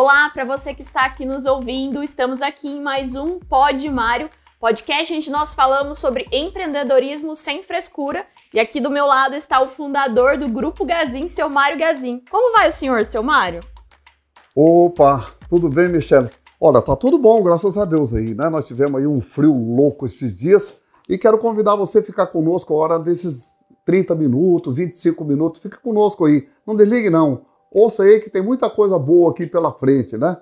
Olá, para você que está aqui nos ouvindo, estamos aqui em mais um Pod Mário, podcast onde nós falamos sobre empreendedorismo sem frescura. E aqui do meu lado está o fundador do Grupo Gazin, seu Mário Gazin. Como vai o senhor, seu Mário? Opa, tudo bem, Michele? Olha, tá tudo bom, graças a Deus aí, né? Nós tivemos aí um frio louco esses dias e quero convidar você a ficar conosco a hora desses 30 minutos, 25 minutos, fica conosco aí. Não desligue não. Ouça aí que tem muita coisa boa aqui pela frente, né?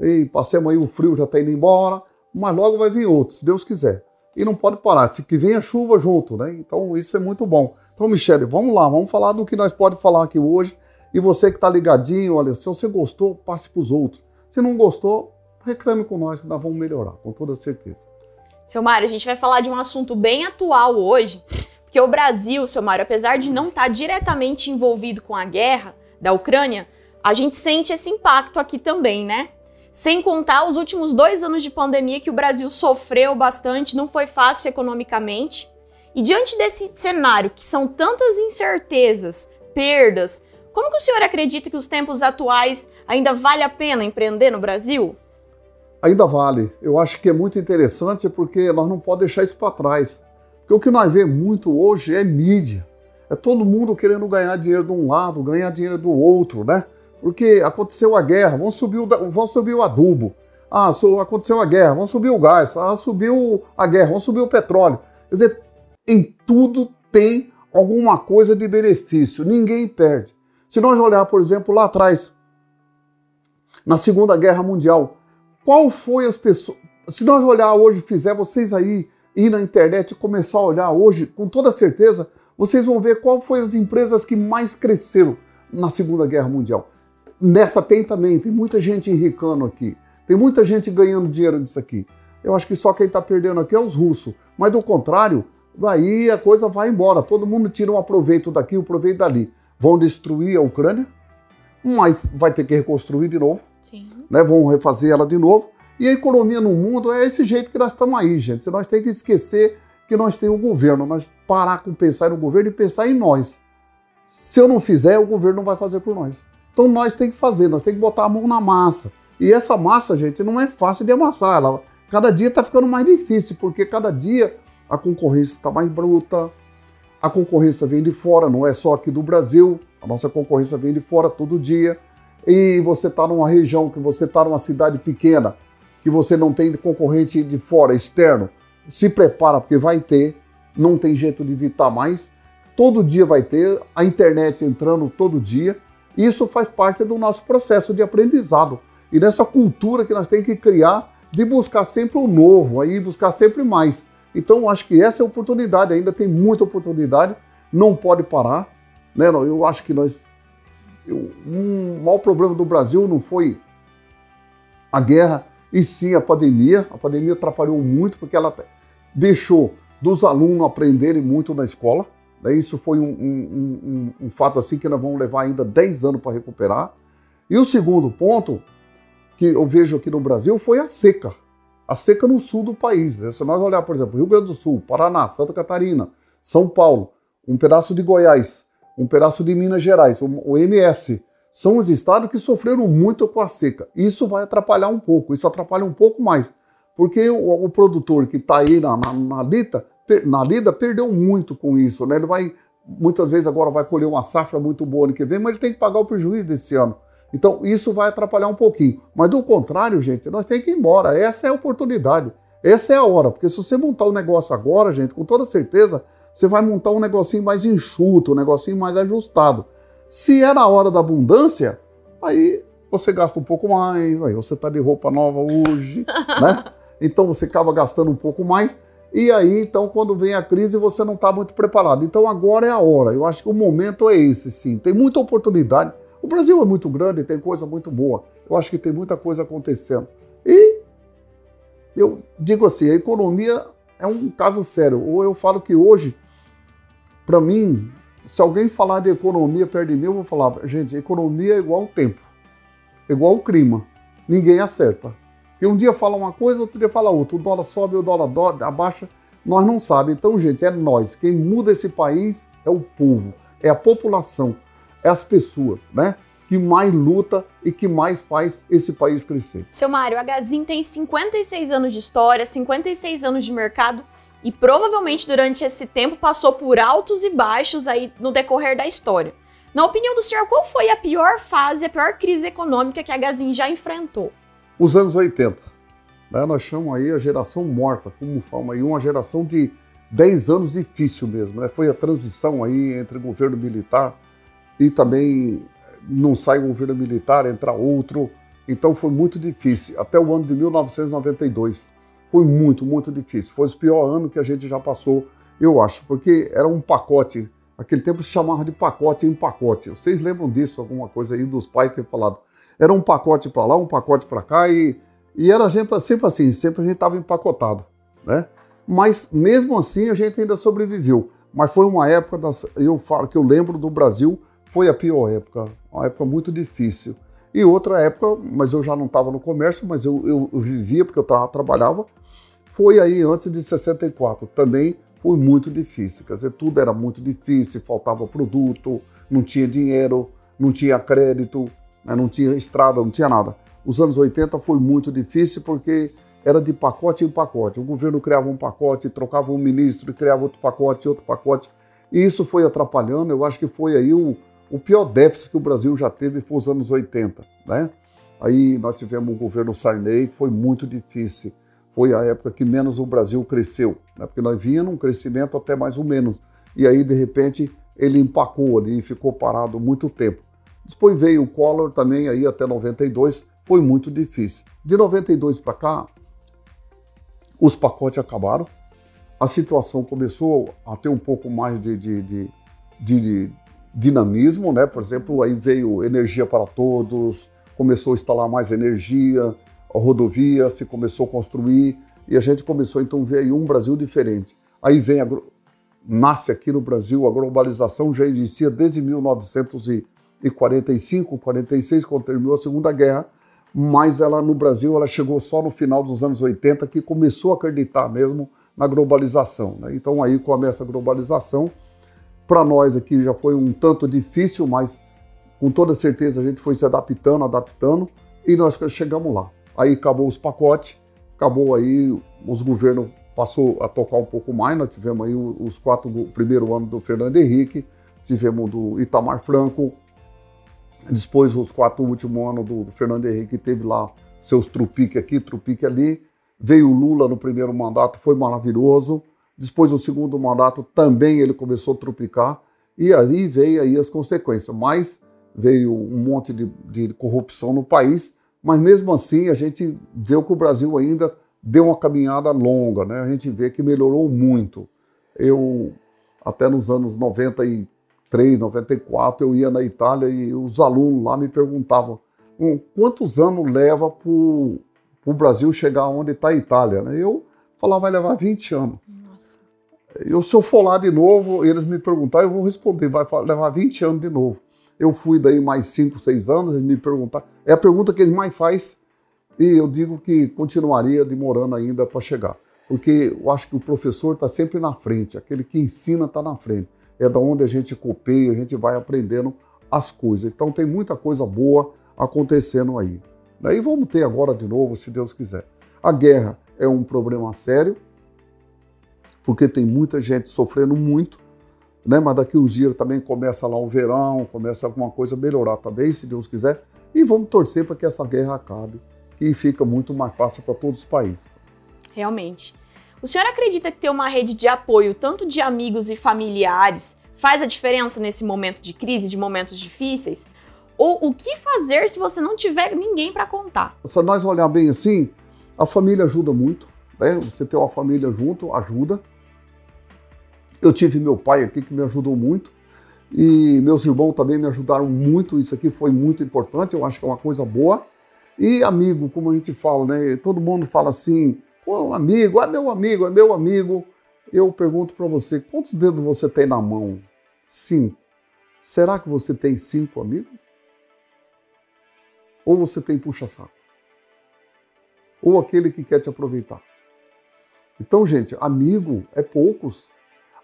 E passemos aí o frio já tá indo embora, mas logo vai vir outro, se Deus quiser. E não pode parar, se que vem a chuva junto, né? Então isso é muito bom. Então, Michele, vamos lá, vamos falar do que nós pode falar aqui hoje. E você que está ligadinho, olha, se você gostou, passe para os outros. Se não gostou, reclame com nós que nós vamos melhorar, com toda certeza. Seu Mário, a gente vai falar de um assunto bem atual hoje, porque o Brasil, seu Mário, apesar de não estar tá diretamente envolvido com a guerra da Ucrânia, a gente sente esse impacto aqui também, né? Sem contar os últimos dois anos de pandemia que o Brasil sofreu bastante, não foi fácil economicamente. E diante desse cenário, que são tantas incertezas, perdas, como que o senhor acredita que os tempos atuais ainda vale a pena empreender no Brasil? Ainda vale. Eu acho que é muito interessante porque nós não podemos deixar isso para trás. Porque o que nós vemos muito hoje é mídia. É todo mundo querendo ganhar dinheiro de um lado, ganhar dinheiro do outro, né? Porque aconteceu a guerra, vão subir o, vão subir o adubo. Ah, aconteceu a guerra, vão subir o gás. Ah, subiu a guerra, vão subir o petróleo. Quer dizer, em tudo tem alguma coisa de benefício. Ninguém perde. Se nós olhar, por exemplo, lá atrás, na Segunda Guerra Mundial, qual foi as pessoas. Se nós olhar hoje, fizer vocês aí ir na internet e começar a olhar hoje, com toda certeza, vocês vão ver qual foi as empresas que mais cresceram na Segunda Guerra Mundial. Nessa tem também, tem muita gente enricando aqui, tem muita gente ganhando dinheiro disso aqui. Eu acho que só quem está perdendo aqui é os russos. Mas do contrário, daí a coisa vai embora. Todo mundo tira um aproveito daqui, um proveito dali. Vão destruir a Ucrânia, mas vai ter que reconstruir de novo. Sim. Né? Vão refazer ela de novo. E a economia no mundo é esse jeito que nós estamos aí, gente. Nós temos que esquecer que nós temos o governo, nós parar com pensar no governo e pensar em nós. Se eu não fizer, o governo não vai fazer por nós. Então nós temos que fazer, nós temos que botar a mão na massa. E essa massa, gente, não é fácil de amassar. Ela, cada dia está ficando mais difícil, porque cada dia a concorrência está mais bruta, a concorrência vem de fora, não é só aqui do Brasil, a nossa concorrência vem de fora todo dia. E você está numa região, que você está numa cidade pequena, que você não tem concorrente de fora, externo, se prepara porque vai ter, não tem jeito de evitar mais. Todo dia vai ter, a internet entrando todo dia. Isso faz parte do nosso processo de aprendizado e dessa cultura que nós temos que criar de buscar sempre o novo, aí buscar sempre mais. Então, acho que essa é a oportunidade, ainda tem muita oportunidade, não pode parar. Né? Eu acho que nós. Eu, um maior problema do Brasil não foi a guerra, e sim a pandemia. A pandemia atrapalhou muito porque ela deixou dos alunos aprenderem muito na escola. Né? Isso foi um, um, um, um fato assim que nós vamos levar ainda 10 anos para recuperar. E o segundo ponto que eu vejo aqui no Brasil foi a seca a seca no sul do país. Né? Se nós olhar, por exemplo, Rio Grande do Sul, Paraná, Santa Catarina, São Paulo, um pedaço de Goiás, um pedaço de Minas Gerais, o MS, são os estados que sofreram muito com a seca. Isso vai atrapalhar um pouco, isso atrapalha um pouco mais, porque o, o produtor que está aí na, na, na, lida, na lida perdeu muito com isso. Né? Ele vai, muitas vezes agora vai colher uma safra muito boa ano que vem, mas ele tem que pagar o prejuízo desse ano. Então, isso vai atrapalhar um pouquinho. Mas do contrário, gente, nós temos que ir embora. Essa é a oportunidade. Essa é a hora. Porque se você montar um negócio agora, gente, com toda certeza, você vai montar um negocinho mais enxuto, um negocinho mais ajustado. Se é na hora da abundância, aí você gasta um pouco mais, aí você está de roupa nova hoje, né? Então você acaba gastando um pouco mais. E aí, então, quando vem a crise, você não está muito preparado. Então agora é a hora. Eu acho que o momento é esse, sim. Tem muita oportunidade. O Brasil é muito grande, tem coisa muito boa. Eu acho que tem muita coisa acontecendo. E eu digo assim, a economia é um caso sério. Ou eu falo que hoje, para mim, se alguém falar de economia perto de mim, eu vou falar, gente, economia é igual ao tempo, é igual ao clima. Ninguém acerta. E um dia fala uma coisa, outro dia fala outra. O dólar sobe, o dólar abaixa, nós não sabemos. Então, gente, é nós. Quem muda esse país é o povo, é a população é as pessoas, né? que mais luta e que mais faz esse país crescer. Seu Mário, a Gazin tem 56 anos de história, 56 anos de mercado e provavelmente durante esse tempo passou por altos e baixos aí no decorrer da história. Na opinião do senhor, qual foi a pior fase, a pior crise econômica que a Gazin já enfrentou? Os anos 80. Né? Nós chamamos aí a geração morta, como falam aí, uma geração de 10 anos difícil mesmo. Né? Foi a transição aí entre governo militar e também não sai governo militar, entra outro. Então foi muito difícil. Até o ano de 1992 foi muito, muito difícil. Foi o pior ano que a gente já passou, eu acho, porque era um pacote Aquele tempo se chamava de pacote em pacote. Vocês lembram disso, alguma coisa aí dos pais terem falado? Era um pacote para lá, um pacote para cá e, e era sempre, sempre assim, sempre a gente estava empacotado, né? Mas mesmo assim a gente ainda sobreviveu. Mas foi uma época, das, eu falo que eu lembro do Brasil, foi a pior época, uma época muito difícil. E outra época, mas eu já não estava no comércio, mas eu, eu, eu vivia porque eu tra trabalhava, foi aí antes de 64. Também foi muito difícil. Quer dizer, tudo era muito difícil, faltava produto, não tinha dinheiro, não tinha crédito, né, não tinha estrada, não tinha nada. Os anos 80 foi muito difícil porque era de pacote em pacote. O governo criava um pacote, trocava um ministro, criava outro pacote, outro pacote. E isso foi atrapalhando. Eu acho que foi aí o, o pior déficit que o Brasil já teve foi os anos 80, né? Aí nós tivemos o governo Sarney, que foi muito difícil foi a época que menos o Brasil cresceu, né? porque nós vínhamos um crescimento até mais ou menos. E aí, de repente, ele empacou ali e ficou parado muito tempo. Depois veio o Collor também, aí até 92, foi muito difícil. De 92 para cá, os pacotes acabaram, a situação começou a ter um pouco mais de, de, de, de dinamismo, né? Por exemplo, aí veio energia para todos, começou a instalar mais energia, a rodovia se começou a construir e a gente começou então a ver aí um Brasil diferente. Aí vem a, nasce aqui no Brasil a globalização já existia desde 1945, 46, quando terminou a Segunda Guerra, mas ela no Brasil ela chegou só no final dos anos 80 que começou a acreditar mesmo na globalização. Né? Então aí começa a globalização. Para nós aqui já foi um tanto difícil, mas com toda certeza a gente foi se adaptando, adaptando e nós chegamos lá. Aí acabou os pacotes, acabou aí, os governos passou a tocar um pouco mais, nós tivemos aí os quatro, o primeiro ano do Fernando Henrique, tivemos do Itamar Franco, depois os quatro últimos anos do, do Fernando Henrique teve lá seus trupique aqui, trupique ali, veio o Lula no primeiro mandato, foi maravilhoso, depois o segundo mandato também ele começou a trupicar, e aí veio aí as consequências, mas veio um monte de, de corrupção no país, mas mesmo assim, a gente vê que o Brasil ainda deu uma caminhada longa, né? A gente vê que melhorou muito. Eu, até nos anos 93, 94, eu ia na Itália e os alunos lá me perguntavam hum, quantos anos leva para o Brasil chegar onde está a Itália? Eu falava, vai levar 20 anos. Eu, se eu for lá de novo, eles me perguntar, eu vou responder, vai levar 20 anos de novo. Eu fui daí mais 5, 6 anos, eles me perguntaram. É a pergunta que eles mais faz e eu digo que continuaria demorando ainda para chegar. Porque eu acho que o professor está sempre na frente, aquele que ensina está na frente. É da onde a gente copeia, a gente vai aprendendo as coisas. Então tem muita coisa boa acontecendo aí. Daí vamos ter agora de novo, se Deus quiser. A guerra é um problema sério, porque tem muita gente sofrendo muito, né? Mas daqui uns dias também começa lá o verão, começa alguma coisa a melhorar também, se Deus quiser. E vamos torcer para que essa guerra acabe, que fica muito mais fácil para todos os países. Realmente. O senhor acredita que ter uma rede de apoio, tanto de amigos e familiares, faz a diferença nesse momento de crise, de momentos difíceis? Ou o que fazer se você não tiver ninguém para contar? Se nós olhar bem assim, a família ajuda muito. Né? Você ter uma família junto ajuda. Eu tive meu pai aqui que me ajudou muito e meus irmãos também me ajudaram muito. Isso aqui foi muito importante, eu acho que é uma coisa boa. E amigo, como a gente fala, né? Todo mundo fala assim, oh, amigo, é meu amigo, é meu amigo. Eu pergunto para você, quantos dedos você tem na mão? Cinco. Será que você tem cinco amigos? Ou você tem puxa-saco? Ou aquele que quer te aproveitar? Então, gente, amigo é poucos.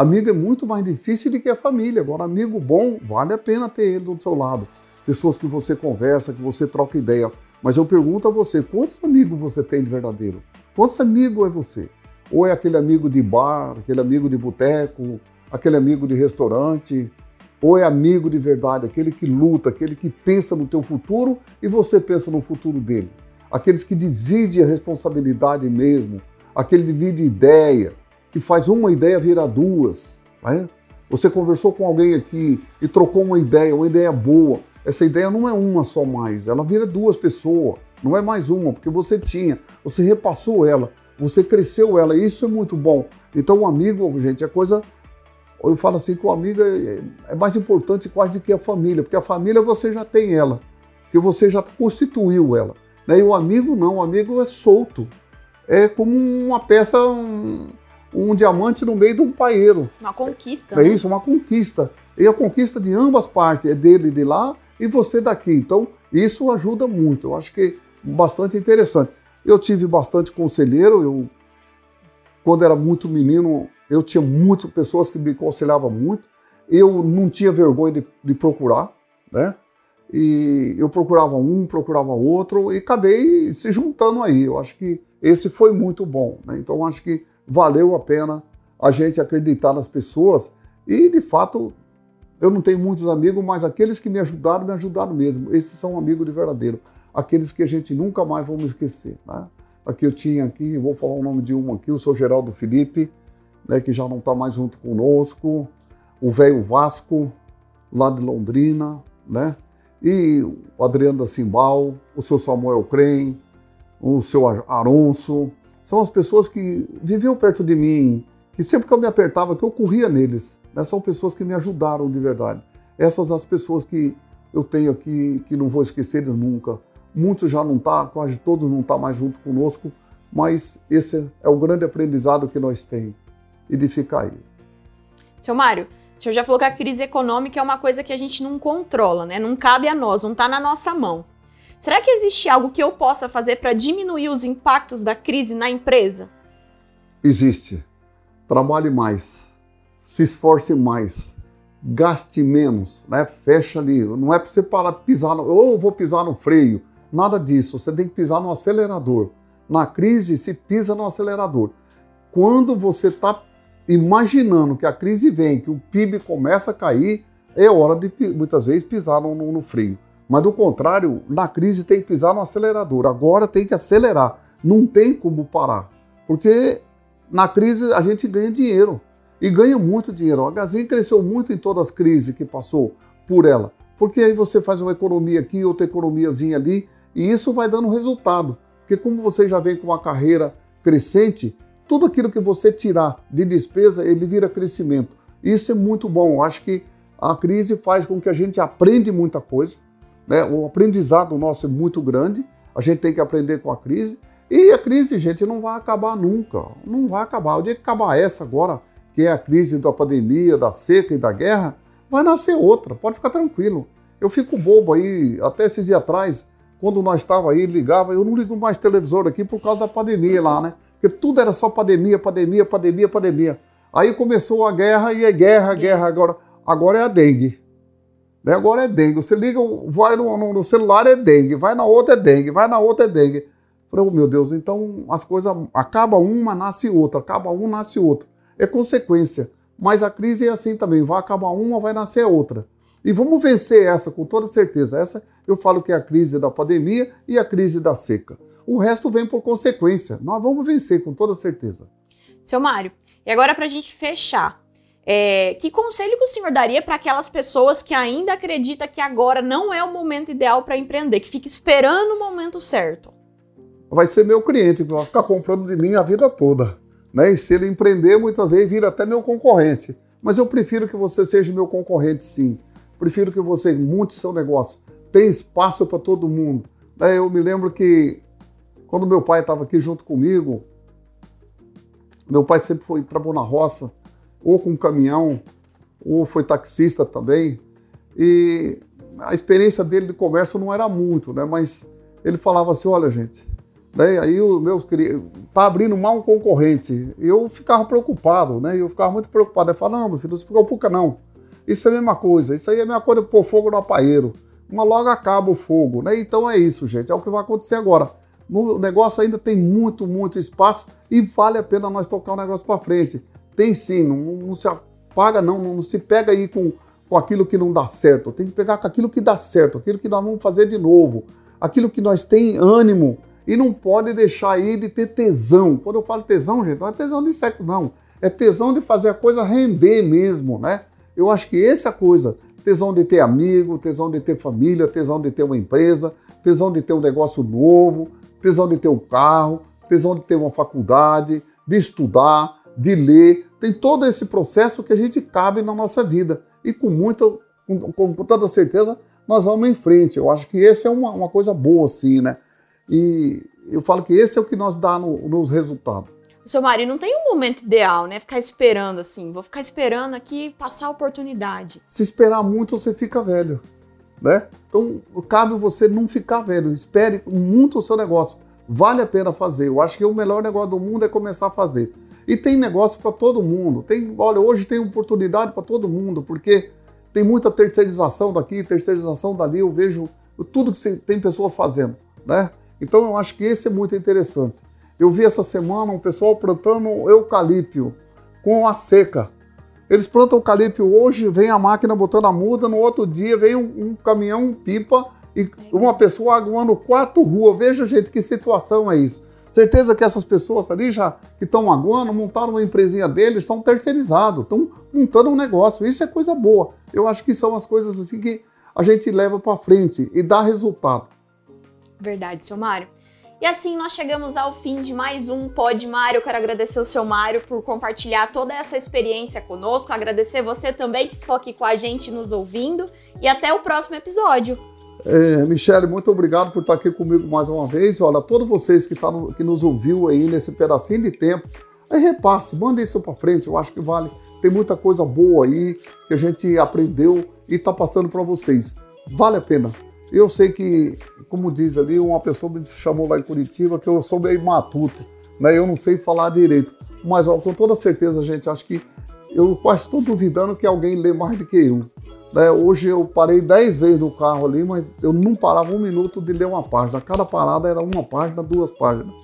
Amigo é muito mais difícil do que a família. Agora, amigo bom, vale a pena ter ele do seu lado. pessoas que você conversa, que você troca ideia. Mas eu pergunto a você, quantos amigos você tem de verdadeiro? Quantos amigos é você? Ou é aquele amigo de bar, aquele amigo de boteco, aquele amigo de restaurante? Ou é amigo de verdade, aquele que luta, aquele que pensa no teu futuro e você pensa no futuro dele? Aqueles que dividem a responsabilidade mesmo, aquele que divide ideia, que faz uma ideia virar duas. Né? Você conversou com alguém aqui e trocou uma ideia, uma ideia boa. Essa ideia não é uma só mais, ela vira duas pessoas, não é mais uma, porque você tinha, você repassou ela, você cresceu ela, isso é muito bom. Então o amigo, gente, é coisa. Eu falo assim que o amigo é, é mais importante quase do que a família, porque a família você já tem ela, que você já constituiu ela. Né? E o amigo não, o amigo é solto. É como uma peça, um, um diamante no meio de um paeiro. Uma conquista. É né? isso, uma conquista. E a conquista de ambas partes, é dele de lá e você daqui. Então, isso ajuda muito. Eu acho que bastante interessante. Eu tive bastante conselheiro, eu quando era muito menino, eu tinha muitas pessoas que me aconselhavam muito. Eu não tinha vergonha de, de procurar, né? E eu procurava um, procurava outro e acabei se juntando aí. Eu acho que esse foi muito bom. Né? Então acho que valeu a pena a gente acreditar nas pessoas e de fato eu não tenho muitos amigos, mas aqueles que me ajudaram, me ajudaram mesmo. Esses são amigos de verdadeiro. Aqueles que a gente nunca mais vamos esquecer. Né? Aqui eu tinha aqui, vou falar o nome de um aqui, o seu Geraldo Felipe, né, que já não está mais junto conosco, o velho Vasco, lá de Londrina, né? E o Adriano da Simbal, o seu Samuel Crem, o seu Aronso, são as pessoas que viviam perto de mim, que sempre que eu me apertava, que eu corria neles. Né? São pessoas que me ajudaram de verdade. Essas as pessoas que eu tenho aqui, que não vou esquecer nunca. Muitos já não estão, tá, quase todos não estão tá mais junto conosco, mas esse é o grande aprendizado que nós temos, e de aí. Seu Mário, o senhor já falou que a crise econômica é uma coisa que a gente não controla, né? Não cabe a nós, não está na nossa mão. Será que existe algo que eu possa fazer para diminuir os impactos da crise na empresa? Existe. Trabalhe mais se esforce mais, gaste menos, né? Fecha ali. Não é para você parar pisar no, ou vou pisar no freio, nada disso. Você tem que pisar no acelerador. Na crise se pisa no acelerador. Quando você está imaginando que a crise vem, que o PIB começa a cair, é hora de muitas vezes pisar no, no, no freio. Mas do contrário, na crise tem que pisar no acelerador. Agora tem que acelerar. Não tem como parar. Porque na crise a gente ganha dinheiro e ganha muito dinheiro. A Gazin cresceu muito em todas as crises que passou por ela, porque aí você faz uma economia aqui, outra economiazinha ali, e isso vai dando resultado. Porque como você já vem com uma carreira crescente, tudo aquilo que você tirar de despesa, ele vira crescimento. Isso é muito bom. Eu acho que a crise faz com que a gente aprenda muita coisa. Né? O aprendizado nosso é muito grande. A gente tem que aprender com a crise. E a crise, gente, não vai acabar nunca. Não vai acabar. O dia que acabar essa agora, que é a crise da pandemia, da seca e da guerra, vai nascer outra, pode ficar tranquilo. Eu fico bobo aí, até esses dias atrás, quando nós estava aí, ligava, eu não ligo mais televisor aqui por causa da pandemia lá, né? Porque tudo era só pandemia, pandemia, pandemia, pandemia. Aí começou a guerra e é guerra, guerra, agora, agora é a dengue. Né? Agora é dengue. Você liga, vai no, no, celular é dengue, vai na outra é dengue, vai na outra é dengue. Falei, oh, meu Deus, então as coisas acaba uma, nasce outra, acaba um, nasce outro é consequência. Mas a crise é assim também, vai acabar uma, vai nascer outra. E vamos vencer essa com toda certeza. Essa eu falo que é a crise da pandemia e a crise da seca. O resto vem por consequência. Nós vamos vencer com toda certeza. Seu Mário, e agora para a gente fechar, é, que conselho que o senhor daria para aquelas pessoas que ainda acreditam que agora não é o momento ideal para empreender, que fica esperando o momento certo? Vai ser meu cliente, vai ficar comprando de mim a vida toda. Né? E se ele empreender, muitas vezes vira até meu concorrente. Mas eu prefiro que você seja meu concorrente, sim. Prefiro que você monte seu negócio. Tem espaço para todo mundo. Né? Eu me lembro que quando meu pai estava aqui junto comigo, meu pai sempre foi trabalhou na roça, ou com caminhão, ou foi taxista também. E a experiência dele de comércio não era muito, né? Mas ele falava assim: olha, gente, Daí, aí os meus tá abrindo mal um concorrente. Eu ficava preocupado, né? Eu ficava muito preocupado. Eu falava, não, meu filho, não se preocupa não. Isso é a mesma coisa. Isso aí é a mesma coisa de pôr fogo no apaeiro. mas logo acaba o fogo, né? Então é isso, gente, é o que vai acontecer agora. O negócio ainda tem muito, muito espaço e vale a pena nós tocar o negócio para frente. Tem sim, não, não, se apaga não, não se pega aí com, com aquilo que não dá certo. Tem que pegar com aquilo que dá certo, aquilo que nós vamos fazer de novo, aquilo que nós tem ânimo e não pode deixar aí de ter tesão. Quando eu falo tesão, gente, não é tesão de sexo, não. É tesão de fazer a coisa render mesmo, né? Eu acho que essa é a coisa. Tesão de ter amigo, tesão de ter família, tesão de ter uma empresa, tesão de ter um negócio novo, tesão de ter um carro, tesão de ter uma faculdade, de estudar, de ler. Tem todo esse processo que a gente cabe na nossa vida. E com muita, com, com toda certeza, nós vamos em frente. Eu acho que essa é uma, uma coisa boa, sim, né? E eu falo que esse é o que nós dá no, nos resultados. Seu marido não tem um momento ideal, né? Ficar esperando assim, vou ficar esperando aqui passar a oportunidade. Se esperar muito, você fica velho, né? Então, cabe você não ficar velho. Espere muito o seu negócio. Vale a pena fazer. Eu acho que o melhor negócio do mundo é começar a fazer. E tem negócio para todo mundo. Tem, olha, hoje tem oportunidade para todo mundo, porque tem muita terceirização daqui, terceirização dali. Eu vejo tudo que tem pessoas fazendo, né? Então eu acho que esse é muito interessante. Eu vi essa semana um pessoal plantando eucalipto com a seca. Eles plantam eucalipto hoje, vem a máquina botando a muda, no outro dia vem um, um caminhão, um pipa e uma pessoa aguando quatro ruas. Veja, gente, que situação é isso. Certeza que essas pessoas ali já que estão aguando, montaram uma empresinha deles, estão terceirizados, estão montando um negócio. Isso é coisa boa. Eu acho que são as coisas assim que a gente leva para frente e dá resultado. Verdade, seu Mário. E assim nós chegamos ao fim de mais um Pod Mário. Eu quero agradecer o seu Mário por compartilhar toda essa experiência conosco, agradecer você também que ficou aqui com a gente nos ouvindo e até o próximo episódio. É, Michele, muito obrigado por estar aqui comigo mais uma vez. Olha, todos vocês que, tá no, que nos ouviu aí nesse pedacinho de tempo, repasse, manda isso para frente, eu acho que vale. Tem muita coisa boa aí que a gente aprendeu e está passando para vocês. Vale a pena. Eu sei que, como diz ali, uma pessoa me chamou lá em Curitiba que eu sou meio matuto, né? Eu não sei falar direito. Mas ó, com toda certeza, gente, acho que eu quase estou duvidando que alguém lê mais do que eu. Né? Hoje eu parei dez vezes no carro ali, mas eu não parava um minuto de ler uma página. Cada parada era uma página, duas páginas.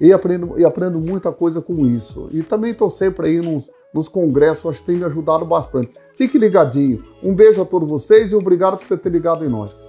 E aprendo, e aprendo muita coisa com isso. E também estou sempre aí nos, nos congressos, acho que tem me ajudado bastante. Fique ligadinho. Um beijo a todos vocês e obrigado por você ter ligado em nós.